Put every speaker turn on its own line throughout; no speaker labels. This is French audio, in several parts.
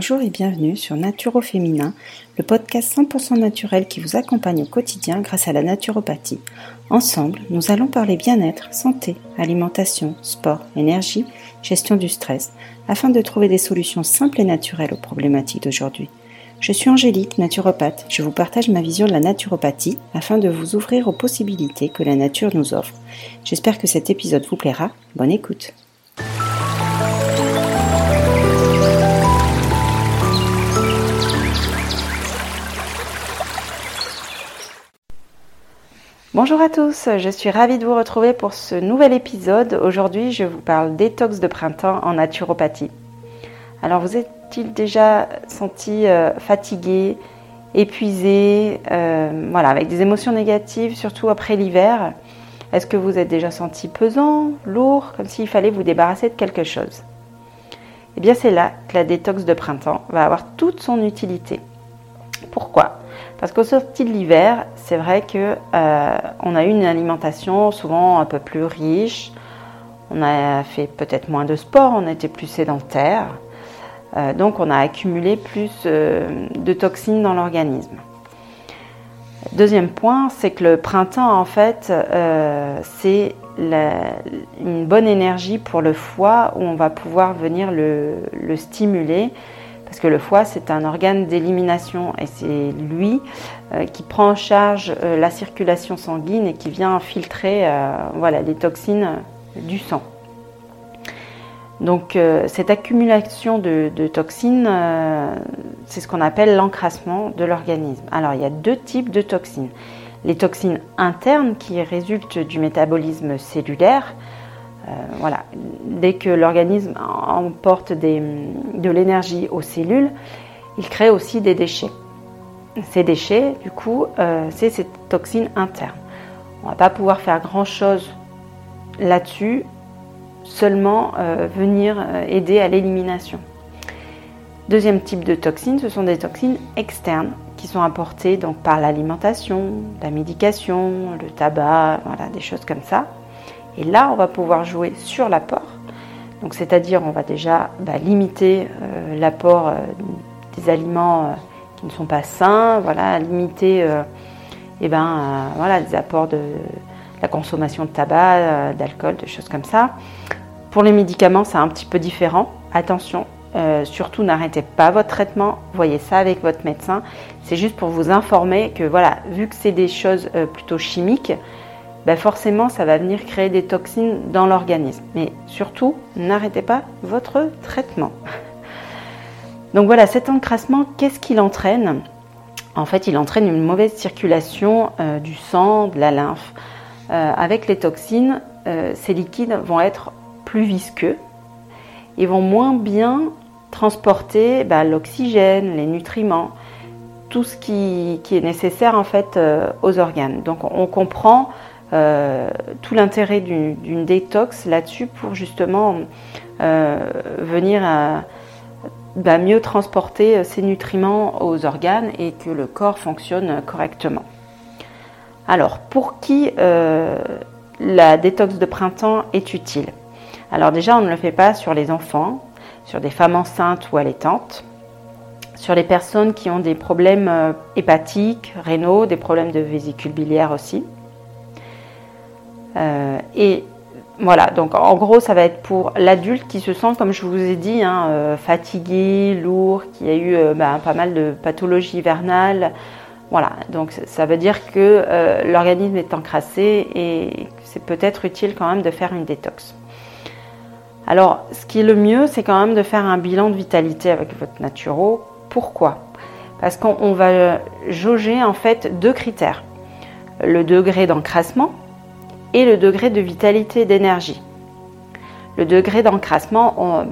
Bonjour et bienvenue sur Naturo Féminin, le podcast 100% naturel qui vous accompagne au quotidien grâce à la naturopathie. Ensemble, nous allons parler bien-être, santé, alimentation, sport, énergie, gestion du stress, afin de trouver des solutions simples et naturelles aux problématiques d'aujourd'hui. Je suis Angélique, naturopathe. Je vous partage ma vision de la naturopathie afin de vous ouvrir aux possibilités que la nature nous offre. J'espère que cet épisode vous plaira. Bonne écoute. Bonjour à tous, je suis ravie de vous retrouver pour ce nouvel épisode. Aujourd'hui, je vous parle détox de printemps en naturopathie. Alors, vous êtes-il déjà senti euh, fatigué, épuisé, euh, voilà, avec des émotions négatives, surtout après l'hiver? Est-ce que vous êtes déjà senti pesant, lourd, comme s'il fallait vous débarrasser de quelque chose? Eh bien, c'est là que la détox de printemps va avoir toute son utilité. Pourquoi? Parce qu'au sorti de l'hiver, c'est vrai que euh, on a eu une alimentation souvent un peu plus riche. On a fait peut-être moins de sport, on était plus sédentaire. Euh, donc on a accumulé plus euh, de toxines dans l'organisme. Deuxième point, c'est que le printemps, en fait, c'est une bonne énergie pour le foie où on va pouvoir venir le, stimuler. Parce que le foie, c'est un organe d'élimination et c'est lui qui prend en charge la circulation sanguine et qui vient filtrer voilà, les toxines du sang. Donc euh, cette accumulation de, toxines, euh, c'est ce qu'on appelle l'encrassement de l'organisme. Alors il y a deux types de toxines. Les toxines internes qui résultent du métabolisme cellulaire. Euh, voilà, dès que l'organisme emporte de l'énergie aux cellules, il crée aussi des déchets. Ces déchets, du coup, c'est ces toxines internes. On ne va pas pouvoir faire grand-chose là-dessus seulement euh, venir euh, aider à l'élimination. Deuxième type de toxines, ce sont des toxines externes qui sont apportées donc par l'alimentation, la médication, le tabac, voilà, des choses comme ça. Et là, on va pouvoir jouer sur l'apport. Donc, c'est-à-dire, on va déjà bah, limiter euh, l'apport des aliments qui ne sont pas sains, voilà, limiter eh ben, voilà, des apports de la consommation de tabac, d'alcool, de choses comme ça. Pour les médicaments, c'est un petit peu différent. Attention, euh, surtout n'arrêtez pas votre traitement, voyez ça avec votre médecin. C'est juste pour vous informer que voilà, vu que c'est des choses euh, plutôt chimiques, ben forcément ça va venir créer des toxines dans l'organisme. Mais surtout, n'arrêtez pas votre traitement. Donc voilà, cet encrassement, qu'est-ce qu'il entraîne? En fait, il entraîne une mauvaise circulation euh, du sang, de la lymphe. avec les toxines, ces liquides vont être plus visqueux ils vont moins bien transporter bah, l'oxygène, les nutriments, tout ce qui, est nécessaire en fait euh, aux organes. Donc on comprend euh, tout l'intérêt d'une détox là-dessus pour justement euh, venir bah, mieux transporter ces nutriments aux organes et que le corps fonctionne correctement. Alors pour qui la détox de printemps est utile? Alors déjà, on ne le fait pas sur les enfants, sur des femmes enceintes ou allaitantes, sur les personnes qui ont des problèmes euh, hépatiques, rénaux, des problèmes de vésicule biliaire aussi. Euh, et voilà, donc en gros, ça va être pour l'adulte qui se sent, comme je vous ai dit, hein, euh, fatigué, lourd, qui a eu bah, pas mal de pathologies hivernales. Voilà, donc ça veut dire que l'organisme est encrassé et c'est peut-être utile quand même de faire une détox. Alors, ce qui est le mieux, c'est quand même de faire un bilan de vitalité avec votre naturo. Pourquoi? Parce qu'on va jauger en fait deux critères le degré d'encrassement et le degré de vitalité d'énergie. Le degré d'encrassement,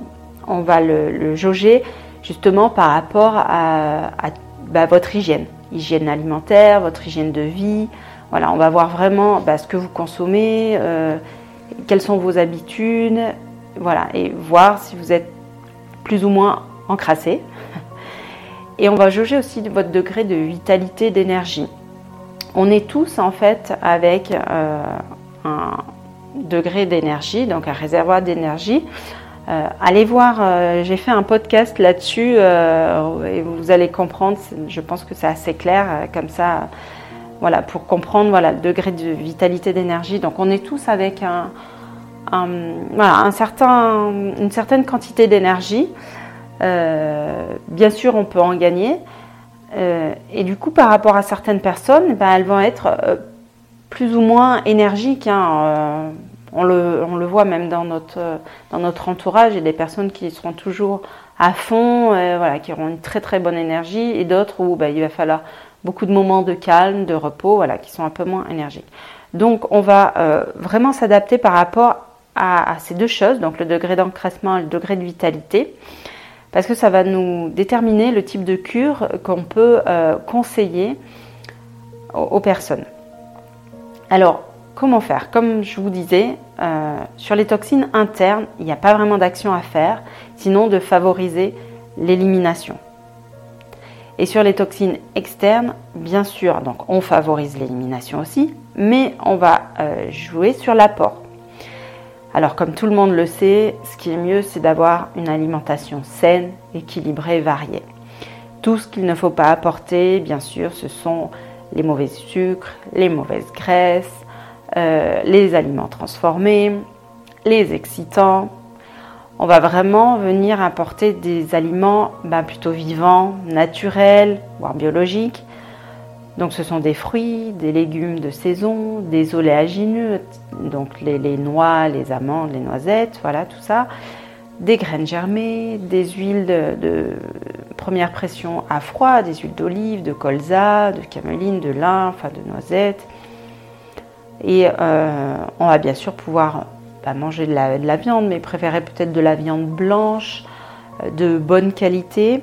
on, va le, jauger justement par rapport à, bah, votre hygiène, hygiène alimentaire, votre hygiène de vie. Voilà, on va voir vraiment bah, ce que vous consommez, euh, quelles sont vos habitudes, voilà, et voir si vous êtes plus ou moins encrassé. Et on va jauger aussi votre degré de vitalité, d'énergie. On est tous en fait avec euh, un degré d'énergie, donc un réservoir d'énergie allez voir, j'ai fait un podcast là-dessus et vous allez comprendre. Je pense que c'est assez clair comme ça, voilà, pour comprendre voilà le degré de vitalité d'énergie. Donc on est tous avec un, voilà, certain, une certaine quantité d'énergie. bien sûr, on peut en gagner. et du coup, par rapport à certaines personnes, ben, elles vont être plus ou moins énergiques. Hein, euh, on, le, on, le, voit même dans notre, dans notre entourage. Il y a des personnes qui seront toujours à fond, euh, voilà, qui auront une très très bonne énergie, et d'autres où bah, il va falloir beaucoup de moments de calme, de repos, voilà, qui sont un peu moins énergiques. Donc on va euh, vraiment s'adapter par rapport à, ces deux choses, donc le degré d'encrassement et le degré de vitalité, parce que ça va nous déterminer le type de cure qu'on peut conseiller aux personnes. Alors, comment faire? Comme je vous disais, euh, sur les toxines internes, il n'y a pas vraiment d'action à faire, sinon de favoriser l'élimination. Et sur les toxines externes, bien sûr, donc on favorise l'élimination aussi, mais on va euh, jouer sur l'apport. Alors comme tout le monde le sait, ce qui est mieux, c'est d'avoir une alimentation saine, équilibrée, variée. Tout ce qu'il ne faut pas apporter, bien sûr, ce sont les mauvais sucres, les mauvaises graisses, euh, les aliments transformés, les excitants. On va vraiment venir apporter des aliments ben, plutôt vivants, naturels, voire biologiques. Donc ce sont des fruits, des légumes de saison, des oléagineux, donc les, noix, les amandes, les noisettes, voilà tout ça des graines germées, des huiles de, première pression à froid, des huiles d'olive, de colza, de cameline, de lin, enfin de noisettes. Et euh, on va bien sûr pouvoir bah, manger de la, viande, mais préférer peut-être de la viande blanche, euh, de bonne qualité.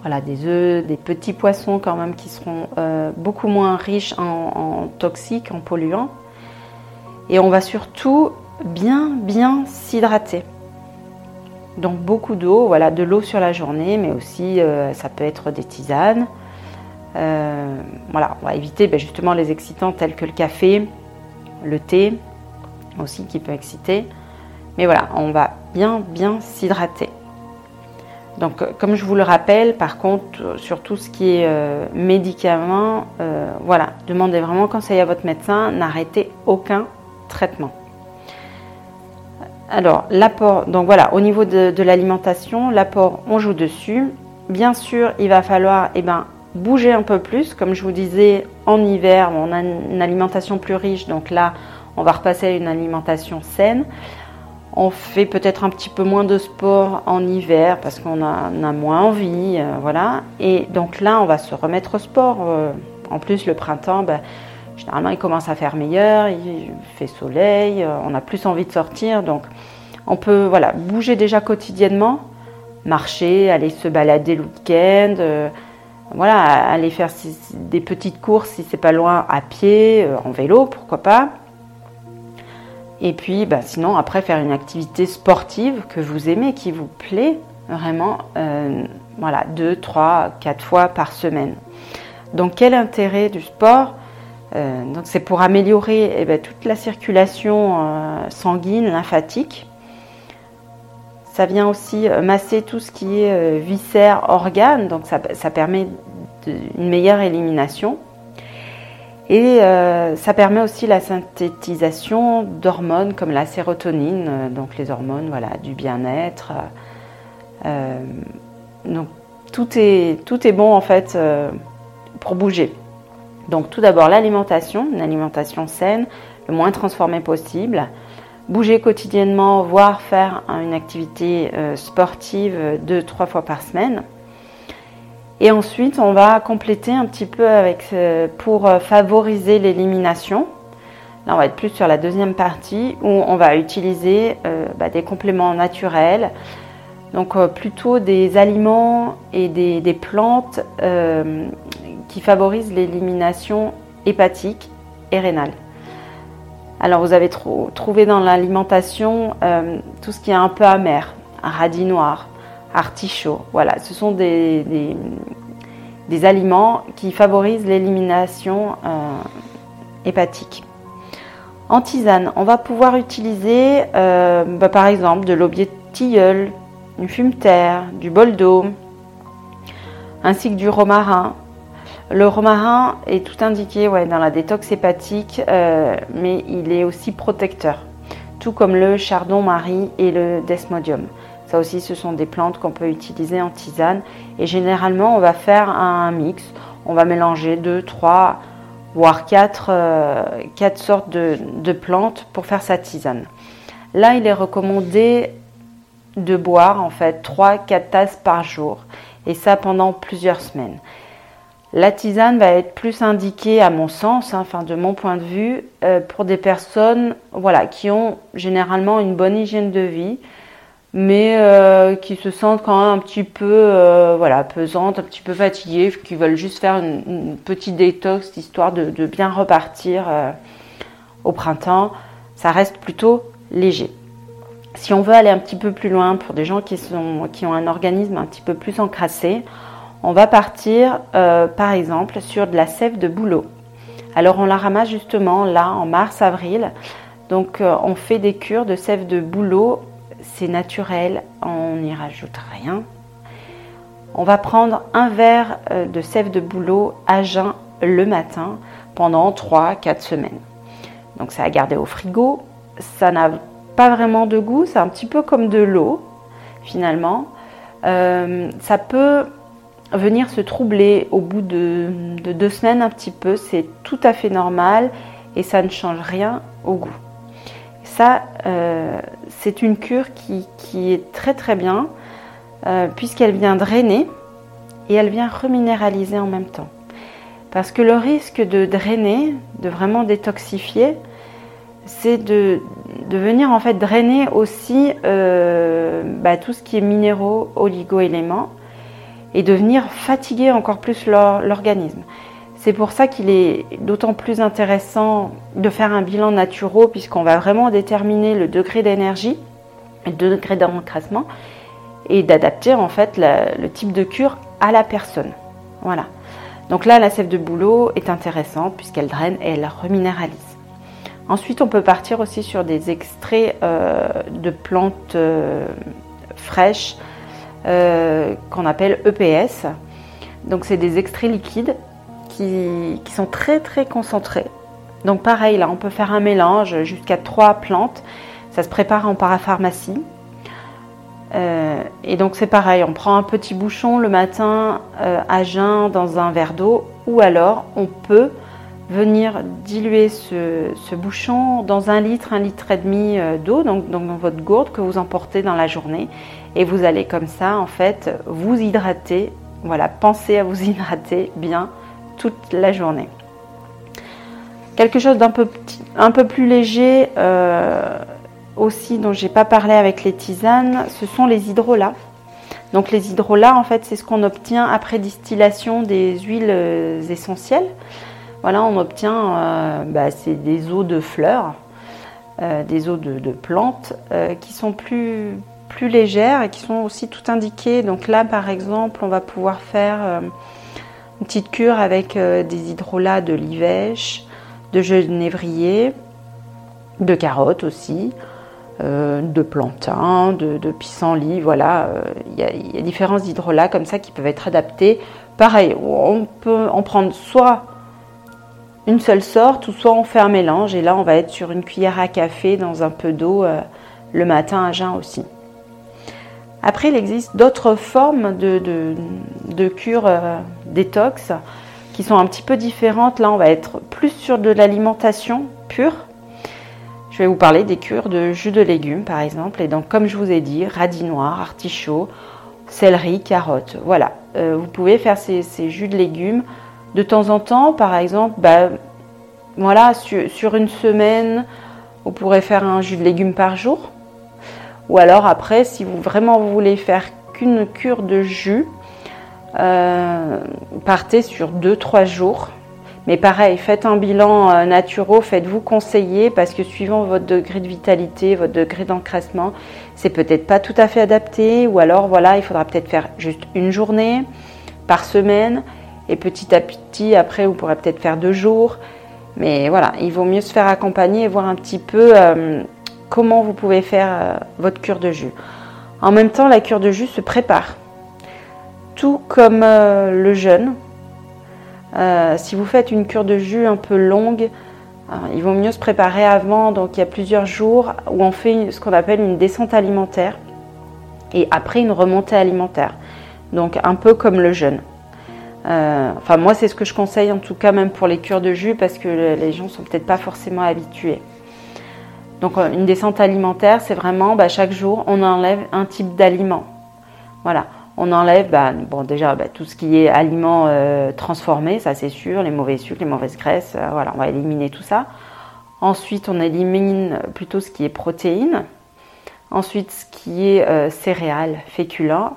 Voilà, des œufs, des petits poissons quand même qui seront euh, beaucoup moins riches en toxiques, en polluants. Et on va surtout bien, bien s'hydrater. Donc beaucoup d'eau, voilà, de l'eau sur la journée, mais aussi euh, ça peut être des tisanes. Euh, voilà, on va éviter ben, justement les excitants tels que le café, le thé aussi qui peut exciter. Mais voilà, on va bien bien s'hydrater. Donc euh, comme je vous le rappelle, par contre, sur tout ce qui est médicaments, voilà, demandez vraiment conseil à votre médecin, n'arrêtez aucun traitement. Alors, l'apport, donc voilà, au niveau de, l'alimentation, l'apport, on joue dessus. Bien sûr, il va falloir eh ben, bouger un peu plus. Comme je vous disais, en hiver, on a une alimentation plus riche, donc là, on va repasser à une alimentation saine. On fait peut-être un petit peu moins de sport en hiver parce qu'on a, moins envie, euh, voilà. Et donc là, on va se remettre au sport. Euh, en plus, le printemps, ben, Généralement, il commence à faire meilleur, il fait soleil, euh, on a plus envie de sortir. Donc, on peut voilà, bouger déjà quotidiennement, marcher, aller se balader le week-end, euh, voilà, aller faire des petites courses si c'est pas loin à pied, euh, en vélo, pourquoi pas. Et puis, bah, sinon, après, faire une activité sportive que vous aimez, qui vous plaît, vraiment, voilà, deux, trois, quatre fois par semaine. Donc, quel intérêt du sport? Euh, donc c'est pour améliorer eh ben, toute la circulation euh, sanguine, lymphatique. Ça vient aussi euh, masser tout ce qui est viscères, organes, donc ça, permet une meilleure élimination. Et ça permet aussi la synthétisation d'hormones comme la sérotonine, donc les hormones voilà, du bien-être. donc tout est, tout est bon en fait pour bouger. Donc tout d'abord l'alimentation, une alimentation saine, le moins transformée possible. Bouger quotidiennement, voire faire une activité euh, sportive deux, trois fois par semaine. Et ensuite, on va compléter un petit peu avec euh, pour euh, favoriser l'élimination. Là, on va être plus sur la deuxième partie où on va utiliser bah, des compléments naturels, donc plutôt des aliments et des plantes qui favorise l'élimination hépatique et rénale. Alors vous avez trouvé dans l'alimentation euh, tout ce qui est un peu amer, radis noir, artichaut. Voilà, ce sont des, des, aliments qui favorisent l'élimination euh, hépatique. En tisane, on va pouvoir utiliser euh, bah, par exemple de l'aubier tilleul, du fumeterre, du bol d'eau, ainsi que du romarin. Le romarin est tout indiqué ouais, dans la détox hépatique, euh, mais il est aussi protecteur, tout comme le chardon-marie et le desmodium. Ça aussi, ce sont des plantes qu'on peut utiliser en tisane. Et généralement, on va faire un mix. On va mélanger deux, trois, voire quatre, euh, quatre sortes de, de plantes pour faire sa tisane. Là, il est recommandé de boire en fait 3-4 tasses par jour et ça pendant plusieurs semaines. La tisane va être plus indiquée à mon sens, hein, enfin de mon point de vue, euh, pour des personnes voilà, qui ont généralement une bonne hygiène de vie, mais euh, qui se sentent quand même un petit peu euh, voilà, pesantes, un petit peu fatiguées, qui veulent juste faire une, petite détox histoire de, de bien repartir au printemps. Ça reste plutôt léger. Si on veut aller un petit peu plus loin pour des gens qui, sont, qui ont un organisme un petit peu plus encrassé, on va partir euh, par exemple sur de la sève de bouleau. Alors on la ramasse justement là en mars-avril. Donc euh, on fait des cures de sève de bouleau, c'est naturel, on n'y rajoute rien. On va prendre un verre euh, de sève de bouleau à jeun le matin pendant 3-4 semaines. Donc c'est à garder au frigo. Ça n'a pas vraiment de goût, c'est un petit peu comme de l'eau finalement. Ça peut venir se troubler au bout de, deux semaines un petit peu, c'est tout à fait normal et ça ne change rien au goût. Ça, euh, c'est une cure qui, est très très bien euh, puisqu'elle vient drainer et elle vient reminéraliser en même temps. Parce que le risque de drainer, de vraiment détoxifier, c'est de, venir en fait drainer aussi euh, bah, tout ce qui est minéraux, oligo-éléments et de venir fatiguer encore plus l'organisme. C'est pour ça qu'il est d'autant plus intéressant de faire un bilan naturel puisqu'on va vraiment déterminer le degré d'énergie, le degré d'encrassement et d'adapter en fait le type de cure à la personne. Voilà. Donc là, la sève de bouleau est intéressante puisqu'elle draine et elle reminéralise. Ensuite, on peut partir aussi sur des extraits euh, de plantes euh, fraîches euh, qu'on appelle EPS. Donc, c'est des extraits liquides qui, sont très très concentrés. Donc, pareil, là, on peut faire un mélange jusqu'à trois plantes. Ça se prépare en parapharmacie. et donc, c'est pareil, on prend un petit bouchon le matin à jeun dans un verre d'eau ou alors on peut venir diluer ce, bouchon dans un litre, un litre et demi euh, d'eau, donc, dans votre gourde que vous emportez dans la journée. Et vous allez comme ça, en fait, vous hydrater. Voilà, pensez à vous hydrater bien toute la journée. Quelque chose d'un peu, un peu plus léger euh, aussi, dont j'ai pas parlé avec les tisanes, ce sont les hydrolats. Donc les hydrolats, en fait, c'est ce qu'on obtient après distillation des huiles euh, essentielles. Voilà, on obtient euh, bah, des eaux de fleurs, des eaux de, plantes qui sont plus, plus légères et qui sont aussi tout indiquées. Donc là, par exemple, on va pouvoir faire une petite cure avec des hydrolats de livèche, de genévrier, de carottes aussi. de plantain, de, de pissenlit, voilà, il y, a différents hydrolats comme ça qui peuvent être adaptés. Pareil, on peut en prendre soit une seule sorte, ou soit on fait un mélange, et là on va être sur une cuillère à café dans un peu d'eau euh, le matin à jeun aussi. Après, il existe d'autres formes de, de, cures euh, détox qui sont un petit peu différentes. Là, on va être plus sur de l'alimentation pure. Je vais vous parler des cures de jus de légumes, par exemple. Et donc, comme je vous ai dit, radis noir, artichaut, céleri, carotte. Voilà, euh, vous pouvez faire ces, ces jus de légumes de temps en temps, par exemple, bah, voilà, sur, une semaine, vous pourrez faire un jus de légumes par jour. Ou alors après, si vous vraiment voulez faire qu'une cure de jus, euh, partez sur 2-3 jours. Mais pareil, faites un bilan euh, naturel, faites-vous conseiller parce que suivant votre degré de vitalité, votre degré d'encrassement, c'est peut-être pas tout à fait adapté. Ou alors voilà, il faudra peut-être faire juste une journée par semaine et petit à petit, après, vous pourrez peut-être faire deux jours. Mais voilà, il vaut mieux se faire accompagner et voir un petit peu euh, comment vous pouvez faire euh, votre cure de jus. En même temps, la cure de jus se prépare. Tout comme le jeûne. si vous faites une cure de jus un peu longue, il vaut mieux se préparer avant. Donc il y a plusieurs jours où on fait ce qu'on appelle une descente alimentaire et après une remontée alimentaire. Donc un peu comme le jeûne. Euh, enfin moi c'est ce que je conseille en tout cas même pour les cures de jus parce que les gens sont peut-être pas forcément habitués. Donc euh, une descente alimentaire c'est vraiment bah, chaque jour on enlève un type d'aliment. Voilà, on enlève bah, bon déjà bah, tout ce qui est aliments euh, transformés, ça c'est sûr, les mauvais sucres, les mauvaises graisses, voilà on va éliminer tout ça. Ensuite on élimine plutôt ce qui est protéines. Ensuite ce qui est céréales, féculents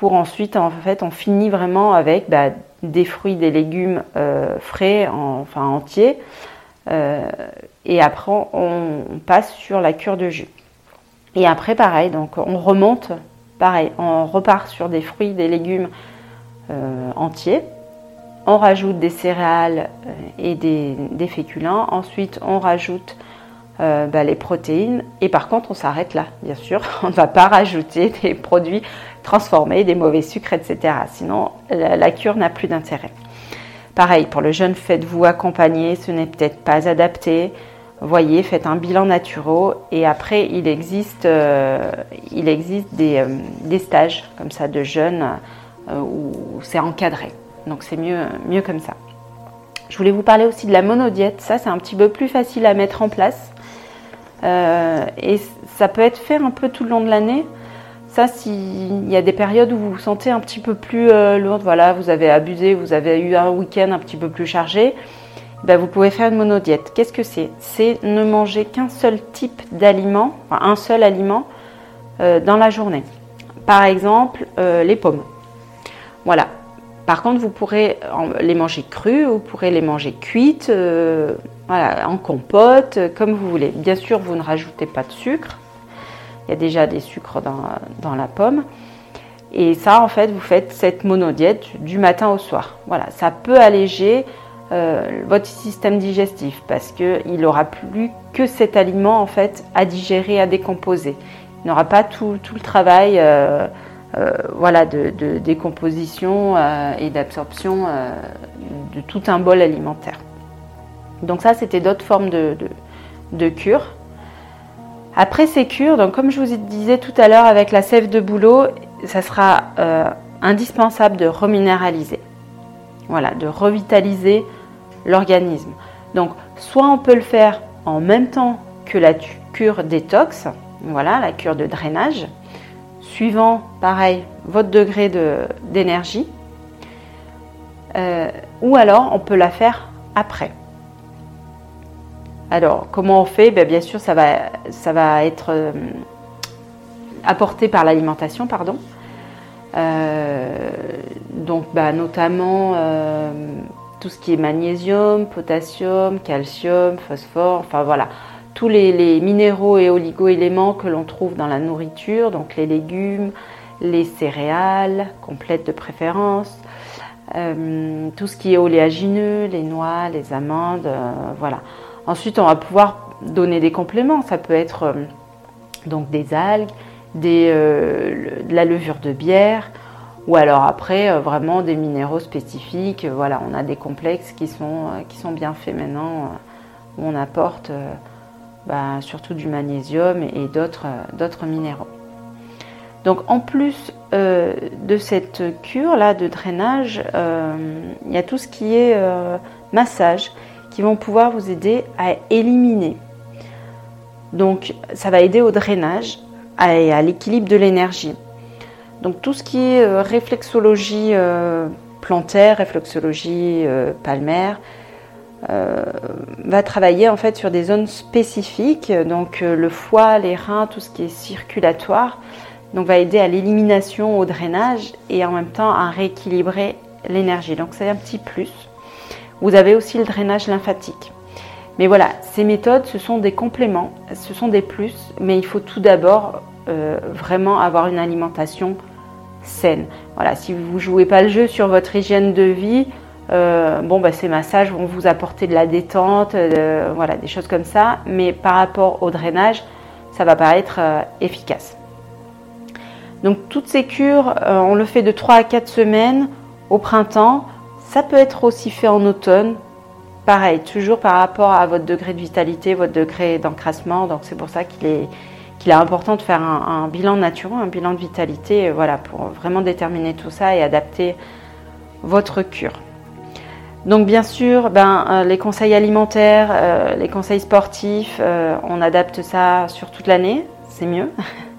pour ensuite, en fait, on finit vraiment avec des fruits, des légumes euh, frais, enfin entiers. Euh, et après, on, passe sur la cure de jus. Et après, pareil, donc on remonte, pareil, on repart sur des fruits, des légumes euh, entiers. On rajoute des céréales et des, féculents. Ensuite, on rajoute bah, les protéines. Et par contre, on s'arrête là, bien sûr. On ne va pas rajouter des produits transformer des mauvais sucres, etc. Sinon, la, cure n'a plus d'intérêt. Pareil, pour le jeune, faites-vous accompagner, ce n'est peut-être pas adapté. Voyez, faites un bilan naturel et après, il existe, euh, il existe euh, des, stages comme ça de jeunes euh, où c'est encadré. Donc c'est mieux, mieux comme ça. Je voulais vous parler aussi de la monodiète. Ça, c'est un petit peu plus facile à mettre en place. et ça peut être fait un peu tout le long de l'année. Ça, s'il y a des périodes où vous vous sentez un petit peu plus euh, lourde, voilà, vous avez abusé, vous avez eu un week-end un petit peu plus chargé, ben, vous pouvez faire une monodiète. Qu'est-ce que c'est? C'est ne manger qu'un seul type d'aliment, enfin, un seul aliment euh, dans la journée. Par exemple, euh, les pommes. Voilà. Par contre, vous pourrez les manger crues, vous pourrez les manger cuites, voilà, en compote, comme vous voulez. Bien sûr, vous ne rajoutez pas de sucre il y a déjà des sucres dans, la pomme. Et ça, en fait, vous faites cette monodiète du matin au soir. Voilà, ça peut alléger euh, votre système digestif parce qu'il n'aura plus que cet aliment en fait à digérer, à décomposer. Il n'aura pas tout, le travail euh, euh, voilà, de, décomposition et d'absorption de tout un bol alimentaire. Donc ça, c'était d'autres formes de, de cure. Après ces cures, donc comme je vous disais tout à l'heure avec la sève de bouleau, ça sera euh, indispensable de reminéraliser. Voilà, de revitaliser l'organisme. Donc soit on peut le faire en même temps que la cure détox, voilà, la cure de drainage, suivant pareil votre degré d'énergie, euh, ou alors on peut la faire après. Alors, comment on fait? Ben, Bien sûr, ça va, être euh, apporté par l'alimentation, pardon. Euh, donc, ben, notamment euh, tout ce qui est magnésium, potassium, calcium, phosphore, enfin voilà, tous les, minéraux et oligo-éléments que l'on trouve dans la nourriture, donc les légumes, les céréales, complètes de préférence, tout ce qui est oléagineux, les noix, les amandes, voilà. Ensuite, on va pouvoir donner des compléments. Ça peut être euh, donc des algues, euh, de la levure de bière, ou alors après euh, vraiment des minéraux spécifiques. Voilà, on a des complexes qui sont, bien faits maintenant, où on apporte bah, surtout du magnésium et, d'autres minéraux. Donc en plus de cette cure là de drainage, il y a tout ce qui est massage qui vont pouvoir vous aider à éliminer. Donc ça va aider au drainage et à l'équilibre de l'énergie. Donc tout ce qui est euh, réflexologie euh, plantaire, réflexologie euh, palmaire, va travailler en fait sur des zones spécifiques, donc le foie, les reins, tout ce qui est circulatoire, donc va aider à l'élimination, au drainage et en même temps à rééquilibrer l'énergie. Donc c'est un petit plus. Vous avez aussi le drainage lymphatique. Mais voilà, ces méthodes, ce sont des compléments, ce sont des plus, mais il faut tout d'abord euh, vraiment avoir une alimentation saine. Voilà, si vous ne jouez pas le jeu sur votre hygiène de vie, euh, bon, bah, ces massages vont vous apporter de la détente, euh, voilà, des choses comme ça, mais par rapport au drainage, ça va pas être efficace. Donc toutes ces cures, on le fait de 3 à 4 semaines au printemps. Ça peut être aussi fait en automne. Pareil, toujours par rapport à votre degré de vitalité, votre degré d'encrassement. Donc c'est pour ça qu'il est, est important de faire un, bilan naturel, un bilan de vitalité, voilà, pour vraiment déterminer tout ça et adapter votre cure. Donc bien sûr, ben, euh, les conseils alimentaires, euh, les conseils sportifs, euh, on adapte ça sur toute l'année, c'est mieux.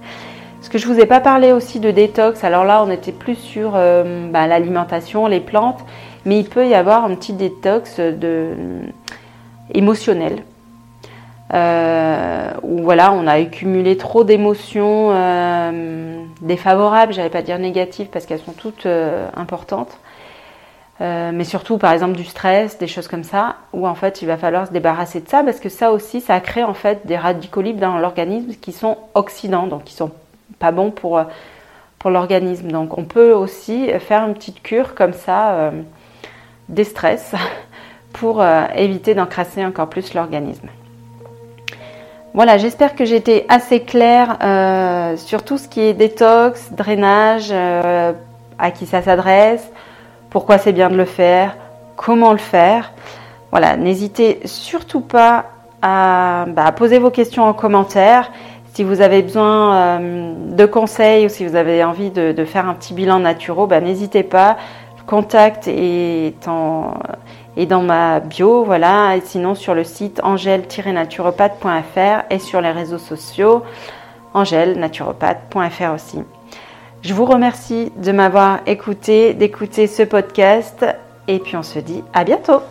Ce que je vous ai pas parlé aussi de détox, alors là on était plus sur ben, l'alimentation, les plantes, mais il peut y avoir un petit détox de, émotionnel. où voilà, on a accumulé trop d'émotions défavorables, j'allais pas dire négatives parce qu'elles sont toutes importantes. Euh, mais surtout par exemple du stress, des choses comme ça, où en fait il va falloir se débarrasser de ça parce que ça aussi ça crée en fait des radicaux libres dans l'organisme qui sont oxydants, donc qui sont pas bons pour, euh, pour l'organisme. Donc on peut aussi faire une petite cure comme ça euh, des stress pour éviter d'encrasser encore plus l'organisme. Voilà, j'espère que j'ai été assez claire sur tout ce qui est détox, drainage, à qui ça s'adresse, pourquoi c'est bien de le faire, comment le faire. Voilà, n'hésitez surtout pas à, bah, poser vos questions en commentaire. Si vous avez besoin euh, de conseils ou si vous avez envie de, faire un petit bilan naturel, bah, n'hésitez pas. Contact est, dans ma bio, voilà. Et sinon sur le site angèle-naturopathe.fr et sur les réseaux sociaux angèle-naturopathe.fr aussi. Je vous remercie de m'avoir écouté, d'écouter ce podcast et puis on se dit à bientôt